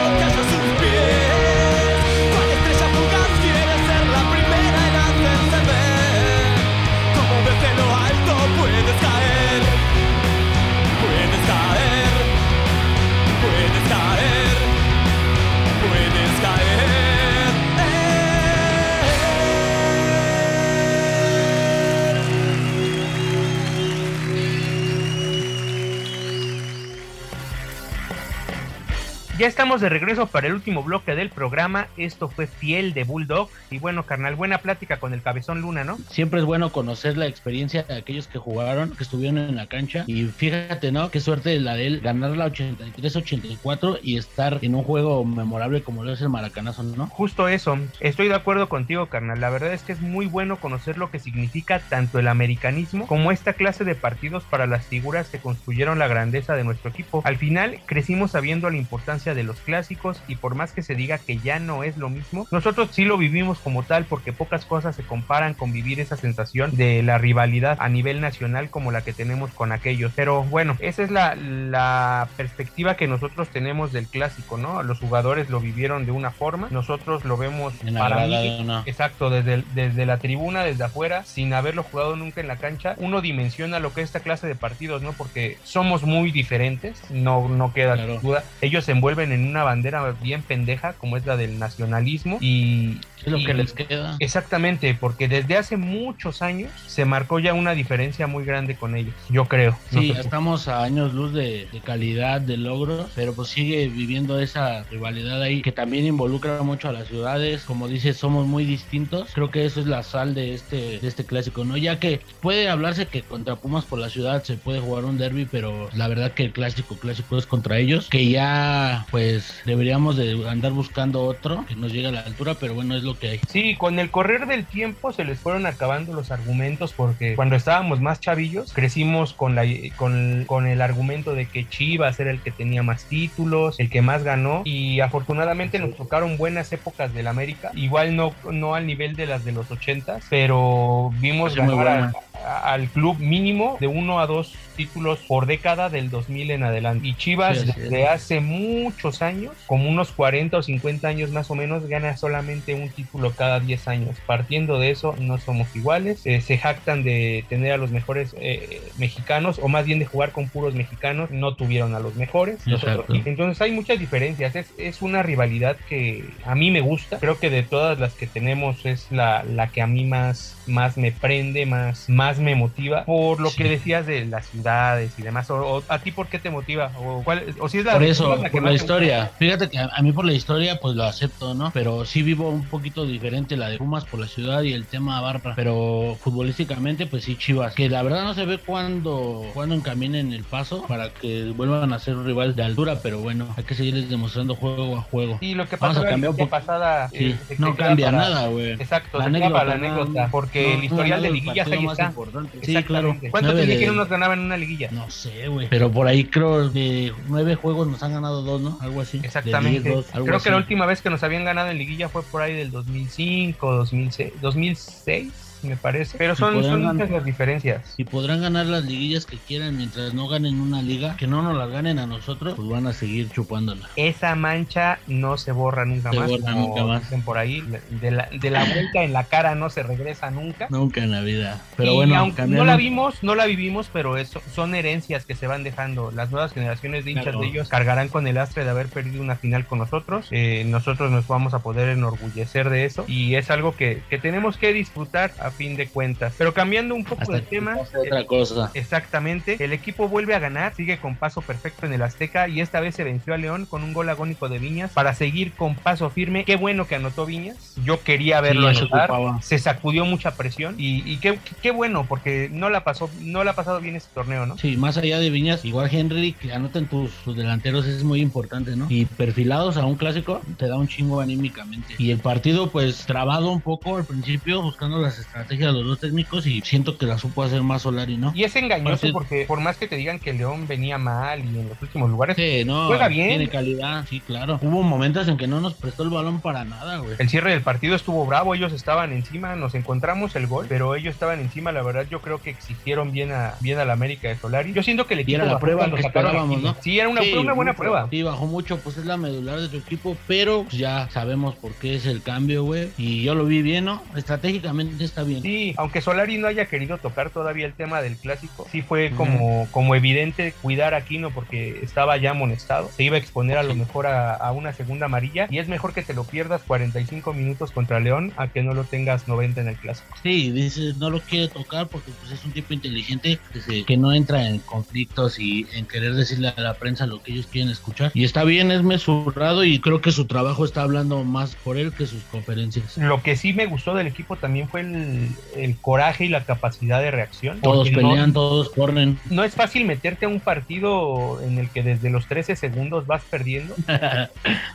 Speaker 3: Ya estamos de regreso para el último bloque del programa. Esto fue Fiel de Bulldog. Y bueno, carnal, buena plática con el Cabezón Luna, ¿no?
Speaker 4: Siempre es bueno conocer la experiencia de aquellos que jugaron, que estuvieron en la cancha. Y fíjate, ¿no? Qué suerte la de él ganar la 83-84 y estar en un juego memorable como lo es el Maracanazo, ¿no?
Speaker 3: Justo eso. Estoy de acuerdo contigo, carnal. La verdad es que es muy bueno conocer lo que significa tanto el americanismo como esta clase de partidos para las figuras que construyeron la grandeza de nuestro equipo. Al final crecimos sabiendo la importancia de los clásicos y por más que se diga que ya no es lo mismo, nosotros sí lo vivimos como tal porque pocas cosas se comparan con vivir esa sensación de la rivalidad a nivel nacional como la que tenemos con aquellos. Pero bueno, esa es la, la perspectiva que nosotros tenemos del clásico, ¿no? Los jugadores lo vivieron de una forma, nosotros lo vemos para mí, exacto, desde, el- desde la tribuna, desde afuera, sin haberlo jugado nunca en la cancha, uno dimensiona lo que es esta clase de partidos, ¿no? Porque somos muy diferentes, no, no queda
Speaker 4: Claro.
Speaker 3: duda. Ellos se envuelven en una bandera bien pendeja, como es la del nacionalismo, y
Speaker 4: Es lo
Speaker 3: y-
Speaker 4: que les queda.
Speaker 3: Exactamente, porque desde hace muchos años se marcó ya una diferencia muy grande con ellos, yo creo. No
Speaker 4: Sí, estamos a años luz de, de calidad, de logros, pero pues sigue viviendo esa rivalidad ahí que también involucra mucho a las ciudades. Como dices, somos muy distintos. Creo que eso es la sal de este, de este clásico, ¿no? Ya que puede hablarse que contra Pumas por la ciudad se puede jugar un derby, pero la verdad que el clásico clásico es contra ellos, que ya pues deberíamos de andar buscando otro que nos llegue a la altura, pero bueno, es lo
Speaker 3: Sí, con el correr del tiempo se les fueron acabando los argumentos porque cuando estábamos más chavillos crecimos con, la, con, con el argumento de que Chivas era el que tenía más títulos, el que más ganó y afortunadamente nos tocaron buenas épocas del América, igual no, no al nivel de las de los 80, pero vimos ganar a- al club mínimo de uno a dos títulos por década del 2000 en adelante. Y Chivas
Speaker 4: Sí, es.
Speaker 3: desde hace muchos años, como unos 40 o 50 años más o menos, gana solamente un título cada 10 años. Partiendo de eso, no somos iguales. Eh, se jactan de tener a los mejores eh, mexicanos, o más bien de jugar con puros mexicanos, no tuvieron a los mejores. Entonces hay muchas diferencias. Es, es una rivalidad que a mí me gusta. Creo que de todas las que tenemos es la, la que a mí más, más me prende, más, más me motiva. Por lo
Speaker 4: Sí.
Speaker 3: que decías de las ciudades y demás. O, o a ti, ¿por qué te motiva? O, cuál, o si es la
Speaker 4: por eso,
Speaker 3: la
Speaker 4: por la historia. Fíjate que a, a mí por la historia, pues lo acepto, ¿no? Pero sí vivo un poquito diferente la de Pumas por la ciudad y el tema Barra. Pero futbolísticamente, pues sí, Chivas. Que la verdad no se ve cuando, cuando encaminen el paso para que vuelvan a ser un rival de altura. Pero bueno, hay que seguirles demostrando juego a juego.
Speaker 3: Sí, lo que pasó la
Speaker 4: un
Speaker 3: pasada
Speaker 4: Sí,
Speaker 3: eh,
Speaker 4: no cambia
Speaker 3: para-
Speaker 4: nada, güey.
Speaker 3: Exacto,
Speaker 4: La
Speaker 3: se queda para la
Speaker 4: anécdota,
Speaker 3: anécdota, porque
Speaker 4: no,
Speaker 3: el historial
Speaker 4: no,
Speaker 3: de liguillas ahí está.
Speaker 4: importante. Sí, claro.
Speaker 3: Exactamente. ¿Cuántos
Speaker 4: Nueve
Speaker 3: te dijeron nos ganaban en una liguilla?
Speaker 4: No sé, güey. Pero por ahí creo de nueve juegos nos han ganado dos, ¿no? Algo así. De
Speaker 3: Exactamente.
Speaker 4: diez, dos, algo
Speaker 3: Creo que la última vez que nos habían ganado en liguilla fue por ahí del 2005, 2006, 2006 me parece. Pero son, son
Speaker 4: ganar.
Speaker 3: las diferencias.
Speaker 4: Y podrán ganar las liguillas que quieran mientras no ganen una liga, que no nos las ganen a nosotros, pues van a seguir chupándola.
Speaker 3: Esa mancha no se borra nunca
Speaker 4: Se
Speaker 3: más.
Speaker 4: borra
Speaker 3: como
Speaker 4: nunca más.
Speaker 3: dicen por ahí, de la, de la vuelta en la cara no se regresa nunca.
Speaker 4: Nunca en la vida. Pero
Speaker 3: y
Speaker 4: bueno,
Speaker 3: aunque no la vimos, no la vivimos, pero eso son herencias que se van dejando. Las nuevas generaciones de hinchas
Speaker 4: Claro.
Speaker 3: de ellos cargarán con el astre de haber perdido una final con nosotros. Eh, nosotros nos vamos a poder enorgullecer de eso y es algo que, que tenemos que disfrutar a fin de cuentas. Pero cambiando un poco
Speaker 4: hasta
Speaker 3: de tema,
Speaker 4: otra cosa.
Speaker 3: Exactamente, el equipo vuelve a ganar, sigue con paso perfecto en el Azteca y esta vez se venció a León con un gol agónico de Viñas para seguir con paso firme. Qué bueno que anotó Viñas, yo quería verlo
Speaker 4: Sí,
Speaker 3: anotar, se sacudió mucha presión y, y qué, qué bueno porque no la pasó, no la ha pasado bien este torneo, ¿no?
Speaker 4: Sí, más allá de Viñas, igual Henry, que anoten tus, tus delanteros es muy importante, ¿no? Y perfilados a un clásico te da un chingo anímicamente. Y el partido, pues, trabado un poco al principio, buscando las estrategias de los dos técnicos y siento que la supo hacer más Solari, ¿no?
Speaker 3: Y es engañoso
Speaker 4: Parece-
Speaker 3: porque por más que te digan que León venía mal y en los últimos lugares,
Speaker 4: Sí, no,
Speaker 3: Juega bien.
Speaker 4: Tiene calidad, sí, claro. Hubo momentos en que no nos prestó el balón para nada, güey.
Speaker 3: El cierre del partido estuvo bravo, ellos estaban encima, nos encontramos el gol, pero ellos estaban encima, la verdad yo creo que exigieron bien a bien a la América de Solari. Yo siento que
Speaker 4: Y
Speaker 3: equipo
Speaker 4: era la prueba que esperábamos. ¿no?
Speaker 3: Sí, era una,
Speaker 4: Sí,
Speaker 3: una buena
Speaker 4: mucho.
Speaker 3: prueba.
Speaker 4: Sí, bajó mucho, pues es la medular de tu equipo, pero ya sabemos por qué es el cambio, güey. Y yo lo vi bien, ¿no? Estratégicamente está bien.
Speaker 3: Sí, aunque Solari no haya querido tocar todavía el tema del clásico, sí fue como, como evidente cuidar a Aquino porque estaba ya amonestado. Se iba a exponer a lo mejor a, a una segunda amarilla y es mejor que te lo pierdas 45 minutos contra León a que no lo tengas 90 en el clásico.
Speaker 4: Sí, dices, no lo quiere tocar porque pues, es un tipo inteligente que, se- que no entra en conflictos y en querer decirle a la prensa lo que ellos quieren escuchar. Y está bien, es mesurado y creo que su trabajo está hablando más por él que sus conferencias.
Speaker 3: Lo que sí me gustó del equipo también fue el, el coraje y la capacidad de reacción.
Speaker 4: Todos
Speaker 3: no-
Speaker 4: pelean, todos corren.
Speaker 3: No es fácil meterte a un partido en el que desde los 13 segundos vas perdiendo. [LAUGHS]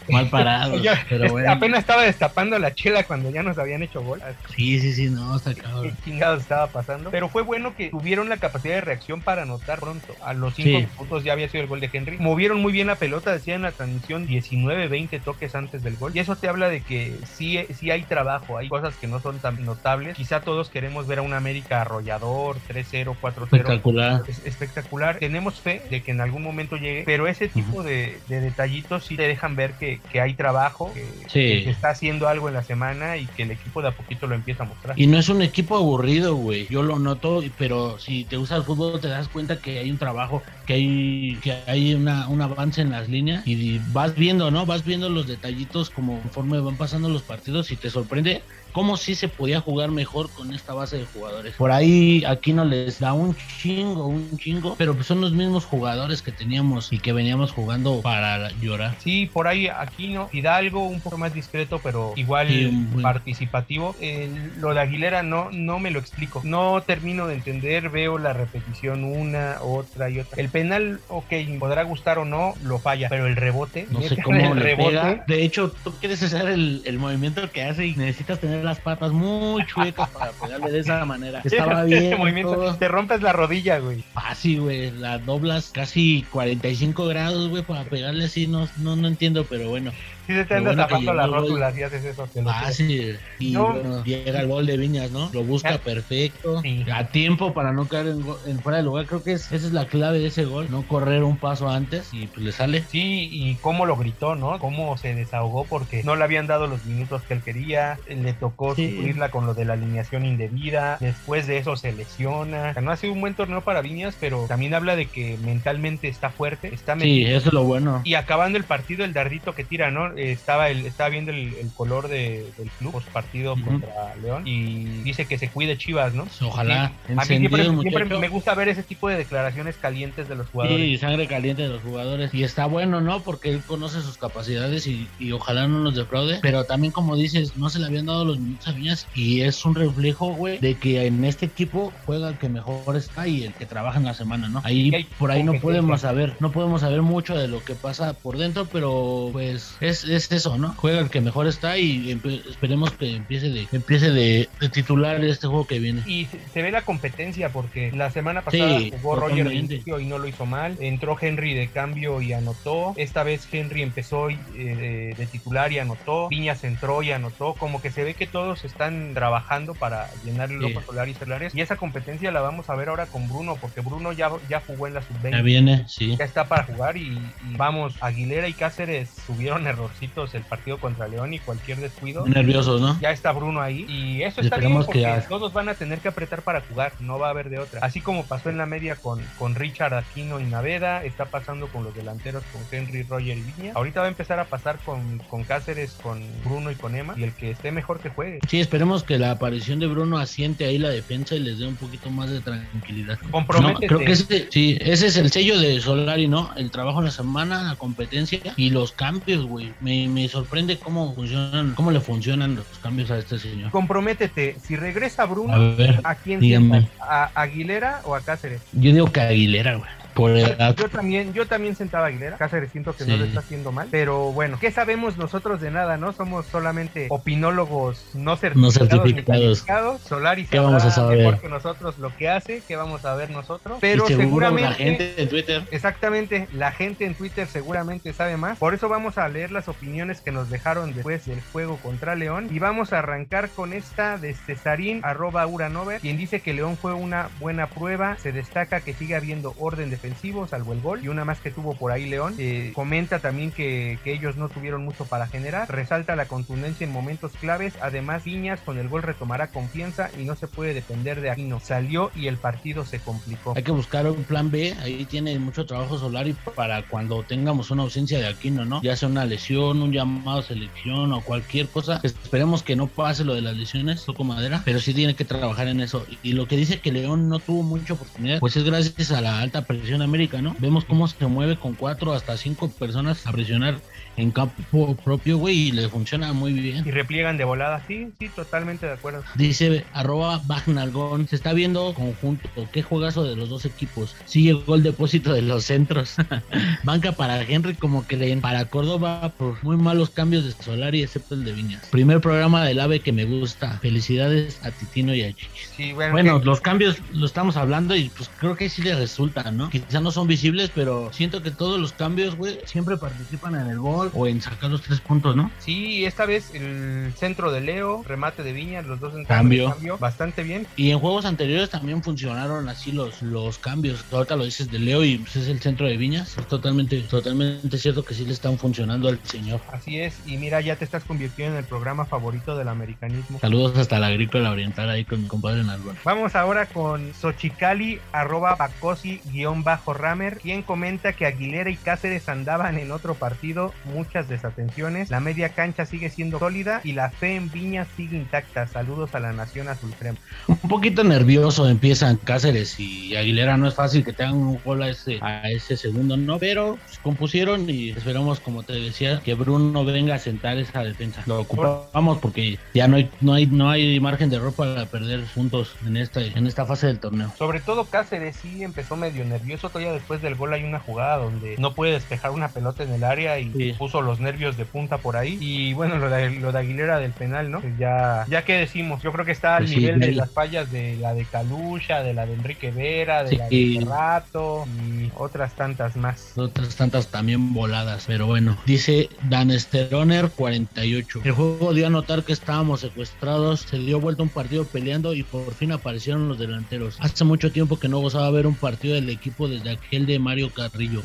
Speaker 4: Mal [LAUGHS] pero
Speaker 3: es-
Speaker 4: bueno.
Speaker 3: Apenas estaba destapando la chela cuando ya nos habían hecho gol.
Speaker 4: Sí, sí, sí, no, está
Speaker 3: ¿Qué
Speaker 4: cabrón.
Speaker 3: chingados estaba pasando? Pero fue bueno que tuvieron la capacidad de reacción para anotar pronto. A los 5
Speaker 4: Sí.
Speaker 3: minutos ya había sido el gol de Henry. Movieron muy bien la pelota, decía en la transmisión 19, 20 toques antes del gol. Y eso te habla de que sí, sí hay trabajo, hay cosas que no son tan notables. Quizá todos queremos ver a un América arrollador, 3-0, 4-0.
Speaker 4: Espectacular.
Speaker 3: Es espectacular. Tenemos fe de que en algún momento llegue, pero ese tipo de, de detallitos sí te dejan ver que, que hay trabajo, que,
Speaker 4: Sí.
Speaker 3: que se está haciendo algo en la semana y que el equipo de a poquito lo empieza a mostrar.
Speaker 4: Y no es un equipo aburrido, güey. Yo lo noto, pero si te gusta el fútbol te das cuenta que hay un trabajo, que hay que hay una, un avance en las líneas y vas viendo, ¿no? Vas viendo los detallitos como conforme van pasando los partidos y te sorprende cómo sí se podía jugar mejor con esta base de jugadores. Por ahí aquí no les da un chingo, un chingo, pero pues son los mismos jugadores que teníamos y que veníamos jugando para llorar.
Speaker 3: Sí, por ahí Aquino, Hidalgo, un poco más discreto, pero igual
Speaker 4: Sí, bueno.
Speaker 3: participativo. El- lo de Aguilera no, no me lo explico. No termino de entender, veo la repetición una, otra y otra. El penal, ok, podrá gustar o no, lo falla, pero el rebote,
Speaker 4: No sé cómo
Speaker 3: el
Speaker 4: le
Speaker 3: rebote,
Speaker 4: pega. De hecho, tú quieres hacer el, el movimiento que hace y necesitas tener las patas muy chuecas para pegarle de esa manera. Estaba bien. todo.
Speaker 3: te rompes la rodilla, güey.
Speaker 4: Fácil, güey. La doblas casi 45 grados, güey, para pegarle así. No, no, no entiendo, pero bueno.
Speaker 3: Si se te anda
Speaker 4: bueno
Speaker 3: tapando
Speaker 4: gol.
Speaker 3: rótulas y haces eso, te lo.
Speaker 4: Fácil. Y
Speaker 3: No.
Speaker 4: bueno, llega el gol de Viñas, ¿no? Lo busca
Speaker 3: Ya.
Speaker 4: perfecto.
Speaker 3: Sí.
Speaker 4: A tiempo para no caer en, fuera de lugar. Creo que es, esa es la clave de ese gol. No correr un paso antes y pues le sale.
Speaker 3: Sí, y cómo lo gritó, ¿no? Cómo se desahogó porque no le habían dado los minutos que él quería, le tocó
Speaker 4: Sí.
Speaker 3: sufrirla con lo de la alineación indebida, después de eso se lesiona. O sea, no ha sido un buen torneo para Viñas, pero también habla de que mentalmente está fuerte, está
Speaker 4: Sí, eso es lo bueno.
Speaker 3: Y acabando el partido, el dardito que tira, ¿no? Estaba, el, estaba viendo el, el color de- del club post partido
Speaker 4: Ujú.
Speaker 3: contra León y dice que se cuide Chivas, ¿no?
Speaker 4: Ojalá.
Speaker 3: Sí. A mí siempre, me gusta ver ese tipo de declaraciones calientes de los jugadores.
Speaker 4: Sí, sangre caliente de los jugadores. Y está bueno, ¿no? Porque él conoce sus capacidades y, y ojalá no nos defraude. Pero también, como dices, no se le habían dado los a Viñas. Y es un reflejo, güey, de que en este equipo juega el que mejor está y el que trabaja en la semana, ¿no? Ahí, por ahí no podemos saber, no podemos saber mucho de lo que pasa por dentro, pero pues es, es eso, ¿no? Juega el que mejor está y esperemos que empiece de, empiece de, de titular este juego que viene.
Speaker 3: Y se, se ve la competencia porque la semana pasada
Speaker 4: Sí,
Speaker 3: jugó Roger de inicio y no lo hizo mal. Entró Henry de cambio y anotó. Esta vez Henry empezó eh, de, de titular y anotó. Viñas entró y anotó. Como que se ve que todos están trabajando para llenar el
Speaker 4: Sí.
Speaker 3: solar y celulares. Y esa competencia la vamos a ver ahora con Bruno porque Bruno ya, ya jugó en la sub-20.
Speaker 4: Ya viene, sí.
Speaker 3: Ya está para jugar y, y vamos, Aguilera y Cáceres subieron errorcitos el partido contra León y cualquier descuido.
Speaker 4: Nerviosos, ¿no?
Speaker 3: Ya está Bruno ahí y eso está bien porque
Speaker 4: que
Speaker 3: todos van a tener que apretar para jugar, no va a haber de otra. Así como pasó en la media con, con Richard Aquino y Naveda, está pasando con los delanteros con Henry, Roger y Viña. Ahorita va a empezar a pasar con, con Cáceres, con Bruno y con Emma y el que esté mejor que juegue.
Speaker 4: Sí, esperemos que la aparición de Bruno asiente ahí la defensa y les dé un poquito más de tranquilidad. No, creo que ese, sí, ese es el sello de Solari, ¿no? El trabajo en la semana, la competencia y los cambios, güey. Me, me sorprende cómo funcionan, cómo le funcionan los cambios a este señor.
Speaker 3: Comprométete, si regresa Bruno,
Speaker 4: A ver,
Speaker 3: ¿a quién? ¿A Aguilera o a Cáceres?
Speaker 4: yo digo que Aguilera, güey. Por edad.
Speaker 3: Yo también, yo también sentaba a Aguilera. Cáceres siento que no lo está haciendo mal. Pero bueno, ¿qué sabemos nosotros de nada, no? Somos solamente opinólogos no certificados. ni
Speaker 4: certificados.
Speaker 3: Solari
Speaker 4: ¿Qué vamos a saber?
Speaker 3: mejor que nosotros lo que hace, qué vamos a ver nosotros. Pero
Speaker 4: y
Speaker 3: seguramente.
Speaker 4: la gente en Twitter.
Speaker 3: Exactamente, la gente en Twitter seguramente sabe más. Por eso vamos a leer las opiniones que nos dejaron después del juego contra León. Y vamos a arrancar con esta de Cesarín, arroba Uranover, quien dice que León fue una buena prueba. Se destaca que sigue habiendo orden defensivo, salvo el gol, y una más que tuvo por ahí León. Eh, comenta también que, que ellos no tuvieron mucho para generar. Resalta la contundencia en momentos claves. Además, Viñas con el gol retomará confianza y no se puede depender de Aquino. Salió y el partido se complicó.
Speaker 4: Hay que buscar un plan B. Ahí tiene mucho trabajo Solari para cuando tengamos una ausencia de Aquino, ¿no? Ya sea una lesión, un llamado a selección o cualquier cosa. Esperemos que no pase lo de las lesiones, toco madera, pero sí tiene que trabajar en eso. Y lo que dice que León no tuvo mucha oportunidad, pues es gracias a la alta presión América, ¿no? Vemos cómo se mueve con cuatro hasta cinco personas a presionar en campo propio, güey, y le funciona muy bien.
Speaker 3: Y repliegan de volada, sí, sí, totalmente de acuerdo.
Speaker 4: Dice arroba Bagnalgón, se está viendo conjunto, qué juegazo de los dos equipos. Sí llegó el depósito de los centros. [LAUGHS] Banca para Henry como que leen para Córdoba por muy malos cambios de Solari, excepto el de Viñas. Primer programa del AVE que me gusta. Felicidades a Titino y a Chichis.
Speaker 3: Sí, bueno,
Speaker 4: Bueno,
Speaker 3: que-
Speaker 4: los cambios lo estamos hablando y pues creo que sí les resulta, ¿no? Quizá no son visibles, pero siento que todos los cambios, güey, siempre participan en el gol o en sacar los tres puntos, ¿no?
Speaker 3: sí, esta vez el centro de Leo, remate de Viñas, los dos en
Speaker 4: Cambio.
Speaker 3: cambio, bastante bien.
Speaker 4: Y en juegos anteriores también funcionaron así los, los cambios. Ahorita lo dices de Leo y pues, es el centro de Viñas. Es totalmente, totalmente cierto que sí le están funcionando al señor.
Speaker 3: Así es, y mira, ya te estás convirtiendo en el programa favorito del americanismo.
Speaker 4: Saludos hasta la agrícola oriental ahí con mi compadre Nalgón.
Speaker 3: Vamos ahora con Xochicali, arroba Pacosi, guion bajo Ramer, quien comenta que Aguilera y Cáceres andaban en otro partido, muchas desatenciones, la media cancha sigue siendo sólida y la fe en Viña sigue intacta. Saludos a la nación azul crema.
Speaker 4: Un poquito nervioso empiezan Cáceres y Aguilera. No es fácil que te hagan un gol a ese, a ese segundo, ¿no? Pero pues, compusieron y esperamos, como te decía, que Bruno venga a sentar esa defensa. Lo ocupamos porque ya no hay, no hay, no hay margen de error para perder puntos en esta, en esta fase del torneo.
Speaker 3: Sobre todo Cáceres sí empezó medio nervioso, todavía después del gol hay una jugada donde no puede despejar una pelota en el área y
Speaker 4: Sí.
Speaker 3: Puso los nervios de punta por ahí. Y bueno, lo de, lo de Aguilera del penal, ¿no? Pues ya, ya que decimos, yo creo que está al
Speaker 4: Pues sí,
Speaker 3: nivel de las fallas de la de Calucha, de la de Enrique Vera, de
Speaker 4: Sí.
Speaker 3: la de Rato y otras tantas más.
Speaker 4: Otras tantas también voladas, pero bueno. Dice Dan Steroner 48. El juego dio a notar que estábamos secuestrados, se dio vuelta un partido peleando y por fin aparecieron los delanteros. Hace mucho tiempo que no gozaba ver un partido del equipo desde aquel de Mario Carrillo.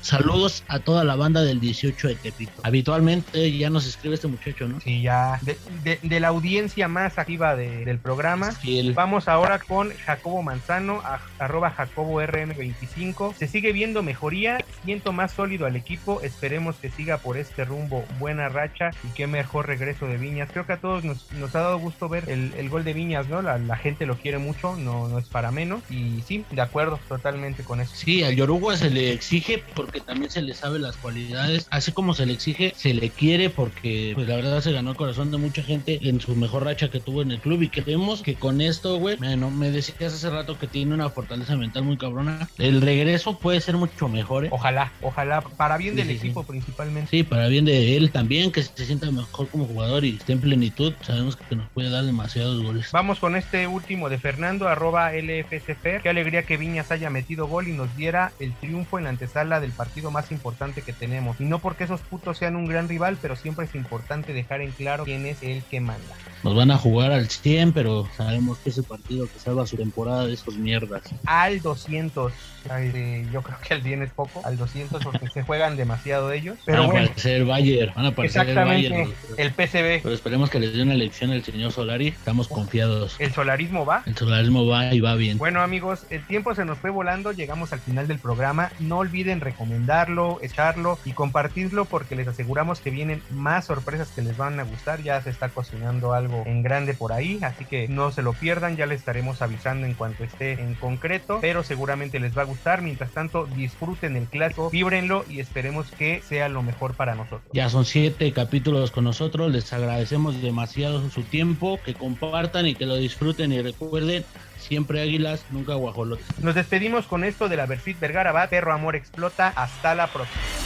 Speaker 4: Saludos a toda la banda del 18 de Tepito. Habitualmente ya nos escribe este muchacho, ¿no?
Speaker 3: Sí, ya de, de- de la audiencia más activa de- del programa. Vamos ahora con Jacobo Manzano, a- arroba Jacobo RM25. Se sigue viendo mejoría, siento más sólido al equipo, esperemos que siga por este rumbo, buena racha y qué mejor regreso de Viñas. Creo que a todos nos, nos ha dado gusto ver el, el gol de Viñas, ¿no? La, la gente lo quiere mucho, no, no es para menos. Y sí, de acuerdo totalmente con eso.
Speaker 4: Sí, al Yoruba se le exige porque también se le sabe las cualidades. Así como se le exige, se le quiere porque, pues la verdad, se ganó el corazón de mucha gente en su mejor racha que tuvo en el club. Y creemos que con esto, güey, bueno, me decías hace rato que tiene una fortaleza mental muy cabrona. El regreso puede ser mucho mejor, ¿eh?
Speaker 3: Ojalá, ojalá, para bien
Speaker 4: Sí,
Speaker 3: del
Speaker 4: sí, sí.
Speaker 3: equipo principalmente.
Speaker 4: Sí, para bien de él también, que se sienta mejor como jugador y esté en plenitud. Sabemos que nos puede dar demasiados goles.
Speaker 3: Vamos con este último de Fernando, arroba LFCFer. Qué alegría que Viñas haya metido gol y nos diera el triunfo en la antesala del partido más importante que tenemos. Y no porque esos putos sean un gran rival, pero siempre es importante dejar en claro quién es el que manda.
Speaker 4: Nos van a jugar al 100, pero sabemos que ese partido que salva su temporada de esos mierdas.
Speaker 3: Al 200, ay, eh, yo creo que al 100 es poco, al 200 porque se juegan demasiado ellos. Pero
Speaker 4: van a
Speaker 3: bueno,
Speaker 4: aparecer el Bayern, van a aparecer el
Speaker 3: exactamente,
Speaker 4: Bayern.
Speaker 3: el PCB,
Speaker 4: Pero esperemos que les dé una lección el señor Solari. Estamos confiados.
Speaker 3: el solarismo va.
Speaker 4: El solarismo va y va bien.
Speaker 3: Bueno amigos, el tiempo se nos fue volando, llegamos al final del programa. No olviden recomendarlo, echarlo y compartirlo porque les aseguramos que vienen más sorpresas que les van a gustar. Ya se está cocinando algo en grande por ahí, así que no se lo pierdan, ya les estaremos avisando en cuanto esté en concreto, pero seguramente les va a gustar. Mientras tanto, disfruten el clásico, víbrenlo y esperemos que sea lo mejor para nosotros.
Speaker 4: Ya son siete capítulos con nosotros. Les agradecemos demasiado su tiempo. Que compartan y que lo disfruten. Y recuerden, siempre águilas, nunca guajolotes.
Speaker 3: Nos despedimos con esto de la Versit Vergara Bat, Perro Amor Explota. Hasta la próxima.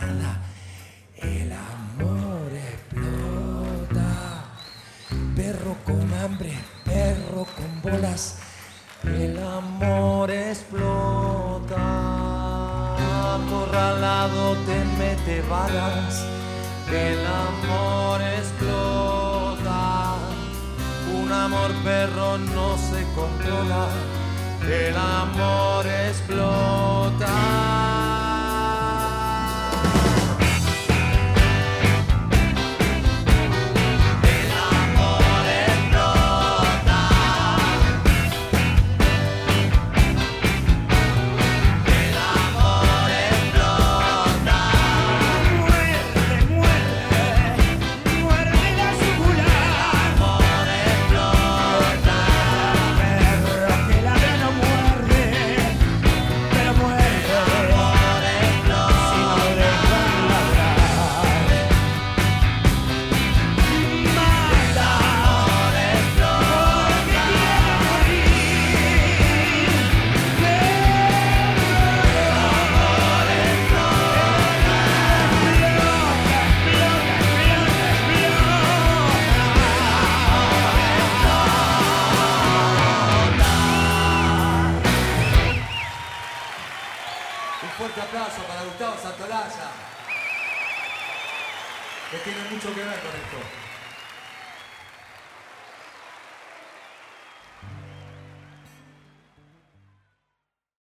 Speaker 7: nada. El amor explota. Perro con hambre, perro con bolas. El amor explota. Acorralado te mete balas. El amor explota. Un amor perro no se controla. El amor explota.
Speaker 8: tiene mucho que ver con esto.